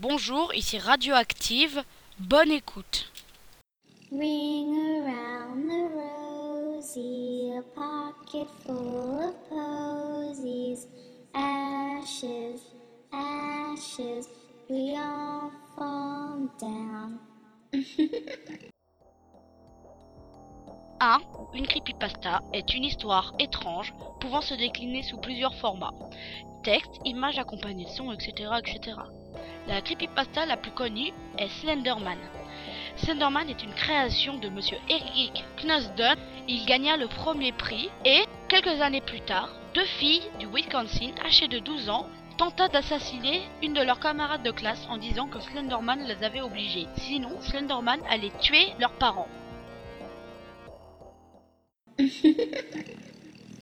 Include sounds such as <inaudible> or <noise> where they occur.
Bonjour, ici Radioactive. Bonne écoute. Ring around the rosy, a pocket full of posies. Ashes, ashes, we all fall down. 1. <laughs> Une creepypasta est une histoire étrange pouvant se décliner sous plusieurs formats. Texte, images accompagnées de sons, etc., etc. La creepypasta la plus connue est Slenderman. Slenderman est une création de monsieur Eric Knusden. Il gagna le premier prix et, quelques années plus tard, deux filles du Wisconsin, âgées de 12 ans, tenta d'assassiner une de leurs camarades de classe en disant que Slenderman les avait obligées. Sinon, Slenderman allait tuer leurs parents. <laughs>